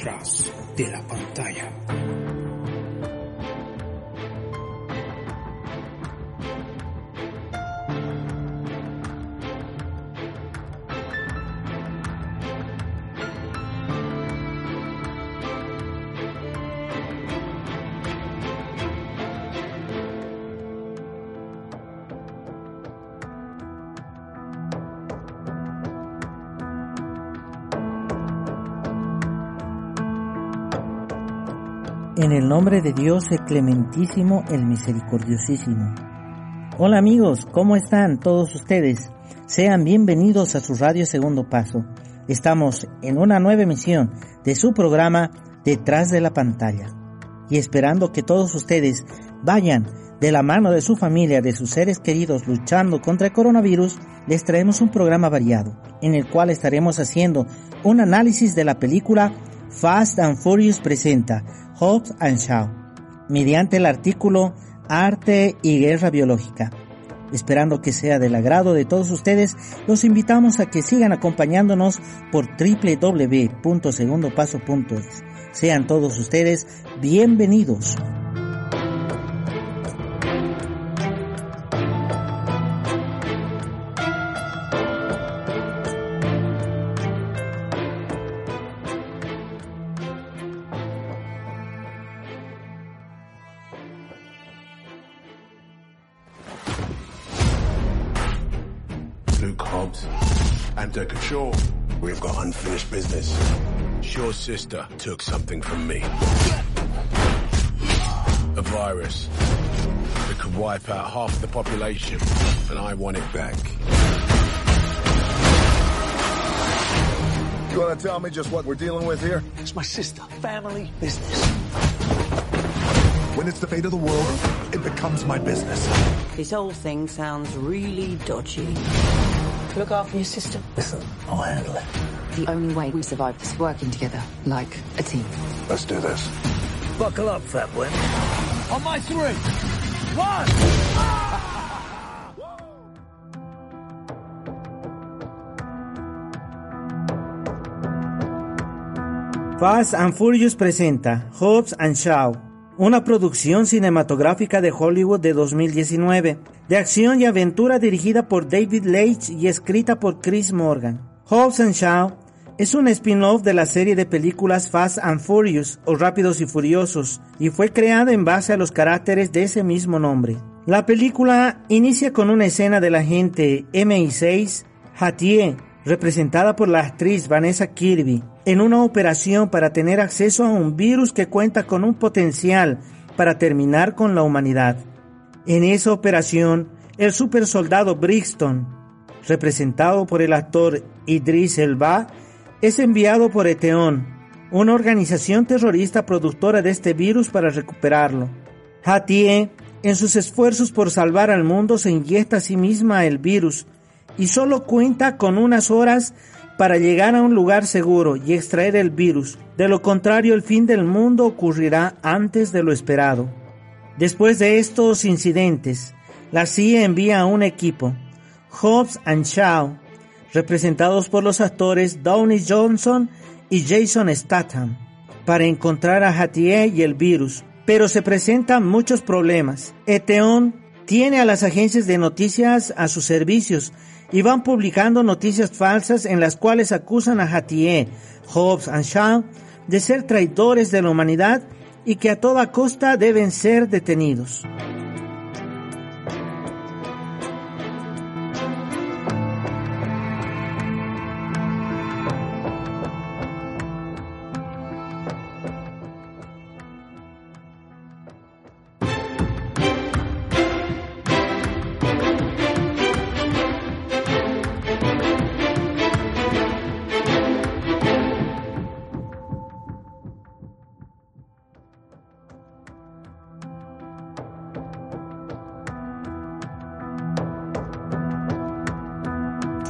Detrás de la pantalla. En el nombre de Dios, el clementísimo, el misericordiosísimo. Hola amigos, ¿cómo están todos ustedes? Sean bienvenidos a su radio Segundo Paso. Estamos en una nueva emisión de su programa Detrás de la pantalla. Y esperando que todos ustedes vayan de la mano de su familia, de sus seres queridos luchando contra el coronavirus, les traemos un programa variado, en el cual estaremos haciendo un análisis de la película Fast and Furious presenta Hobbs and Shaw, mediante el artículo Arte y Guerra Biológica. Esperando que sea del agrado de todos ustedes, los invitamos a que sigan acompañándonos por www.segundopaso.es. Sean todos ustedes bienvenidos. Luke Hobbs and Deckard Shaw. We've got unfinished business. Shaw's sister took something from me. A virus that could wipe out half the population, and I want it back. You want to tell me just what we're dealing with here? It's my sister. Family business. When it's the fate of the world, it becomes my business. This whole thing sounds really dodgy. Look after your sister. Listen, I'll handle it. The only way we survive is working together, like a team. Let's do this. Buckle up, fat boy. On my three. One. Fast and Furious presenta Hobbs and Shaw, una producción cinematográfica de Hollywood de 2019, de acción y aventura dirigida por David Leitch y escrita por Chris Morgan. Hobbs and Shaw es un spin-off de la serie de películas Fast and Furious o Rápidos y Furiosos y fue creada en base a los caracteres de ese mismo nombre. La película inicia con una escena del agente MI6 Hattie, representada por la actriz Vanessa Kirby, en una operación para tener acceso a un virus que cuenta con un potencial para terminar con la humanidad. En esa operación, el supersoldado Brixton, representado por el actor Idris Elba, es enviado por Eteon, una organización terrorista productora de este virus para recuperarlo. Hattie, en sus esfuerzos por salvar al mundo, se inyecta a sí misma el virus y solo cuenta con unas horas para llegar a un lugar seguro y extraer el virus. De lo contrario, el fin del mundo ocurrirá antes de lo esperado. Después de estos incidentes, la CIA envía a un equipo, Hobbs and Shaw, representados por los actores Downey Johnson y Jason Statham, para encontrar a Hattie y el virus. Pero se presentan muchos problemas. Eteon tiene a las agencias de noticias a sus servicios y van publicando noticias falsas en las cuales acusan a Hattie, Hobbs and Shaw de ser traidores de la humanidad y que a toda costa deben ser detenidos.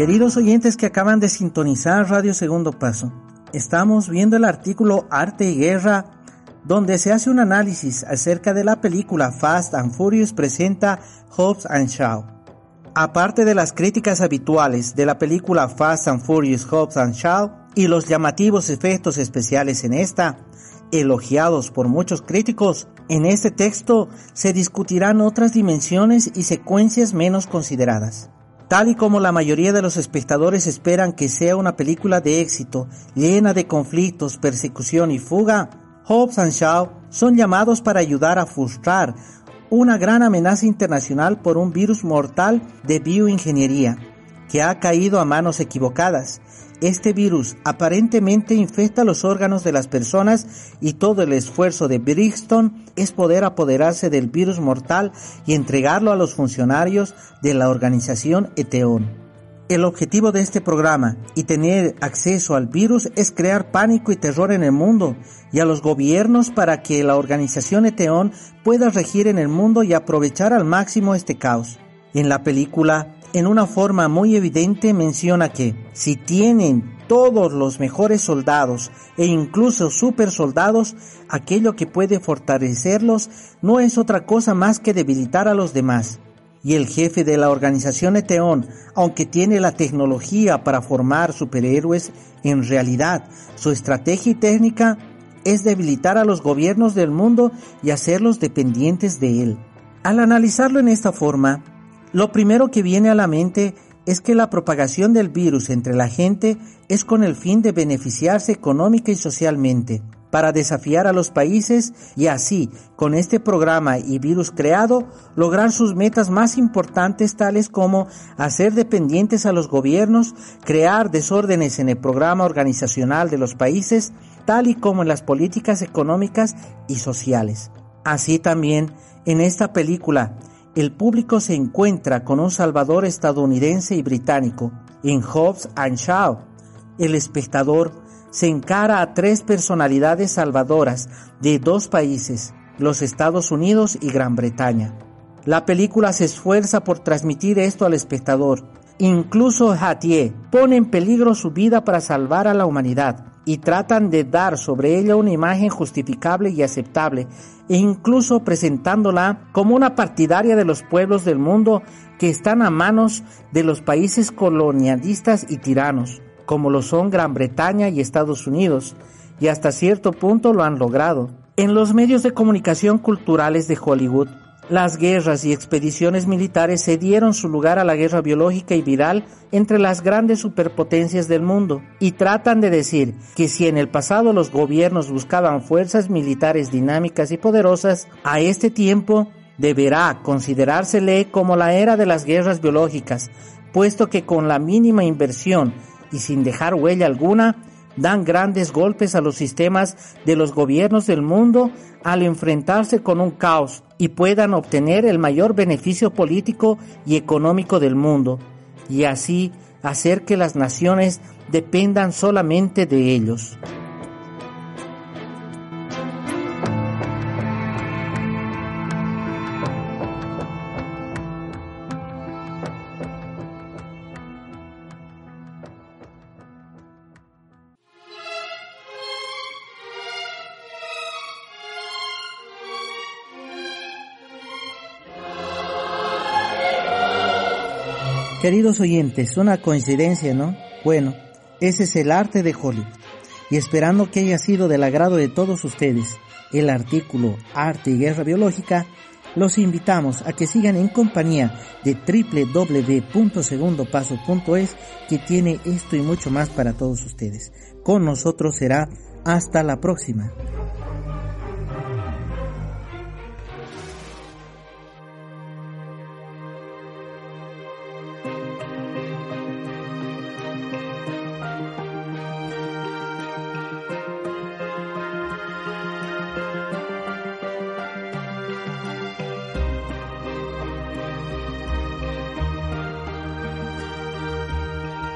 Queridos oyentes que acaban de sintonizar Radio Segundo Paso, estamos viendo el artículo Arte y Guerra, donde se hace un análisis acerca de la película Fast and Furious presenta Hobbs and Shaw. Aparte de las críticas habituales de la película Fast and Furious Hobbs and Shaw y los llamativos efectos especiales en esta, elogiados por muchos críticos, en este texto se discutirán otras dimensiones y secuencias menos consideradas. Tal y como la mayoría de los espectadores esperan que sea una película de éxito, llena de conflictos, persecución y fuga, Hobbs and Shaw son llamados para ayudar a frustrar una gran amenaza internacional por un virus mortal de bioingeniería que ha caído a manos equivocadas este virus aparentemente infecta los órganos de las personas y todo el esfuerzo de Brixton es poder apoderarse del virus mortal y entregarlo a los funcionarios de la organización Eteon. El objetivo de este programa y tener acceso al virus es crear pánico y terror en el mundo y a los gobiernos para que la organización Eteon pueda regir en el mundo y aprovechar al máximo este caos. En la película en una forma muy evidente menciona que si tienen todos los mejores soldados e incluso super soldados, aquello que puede fortalecerlos no es otra cosa más que debilitar a los demás. Y el jefe de la organización Eteón, aunque tiene la tecnología para formar superhéroes, en realidad su estrategia y técnica es debilitar a los gobiernos del mundo y hacerlos dependientes de él. Al analizarlo en esta forma, lo primero que viene a la mente es que la propagación del virus entre la gente es con el fin de beneficiarse económica y socialmente, para desafiar a los países y así, con este programa y virus creado, lograr sus metas más importantes tales como hacer dependientes a los gobiernos, crear desórdenes en el programa organizacional de los países, tal y como en las políticas económicas y sociales. Así también, en esta película, el público se encuentra con un salvador estadounidense y británico en Hobbs and Shaw. El espectador se encara a tres personalidades salvadoras de dos países, los Estados Unidos y Gran Bretaña. La película se esfuerza por transmitir esto al espectador. Incluso Hatier pone en peligro su vida para salvar a la humanidad y tratan de dar sobre ella una imagen justificable y aceptable, e incluso presentándola como una partidaria de los pueblos del mundo que están a manos de los países colonialistas y tiranos, como lo son Gran Bretaña y Estados Unidos, y hasta cierto punto lo han logrado. En los medios de comunicación culturales de Hollywood, las guerras y expediciones militares cedieron su lugar a la guerra biológica y viral entre las grandes superpotencias del mundo y tratan de decir que si en el pasado los gobiernos buscaban fuerzas militares dinámicas y poderosas, a este tiempo deberá considerársele como la era de las guerras biológicas, puesto que con la mínima inversión y sin dejar huella alguna, dan grandes golpes a los sistemas de los gobiernos del mundo al enfrentarse con un caos y puedan obtener el mayor beneficio político y económico del mundo, y así hacer que las naciones dependan solamente de ellos. Queridos oyentes, una coincidencia, ¿no? Bueno, ese es el arte de Hollywood. Y esperando que haya sido del agrado de todos ustedes el artículo Arte y Guerra Biológica, los invitamos a que sigan en compañía de www.segundopaso.es que tiene esto y mucho más para todos ustedes. Con nosotros será hasta la próxima.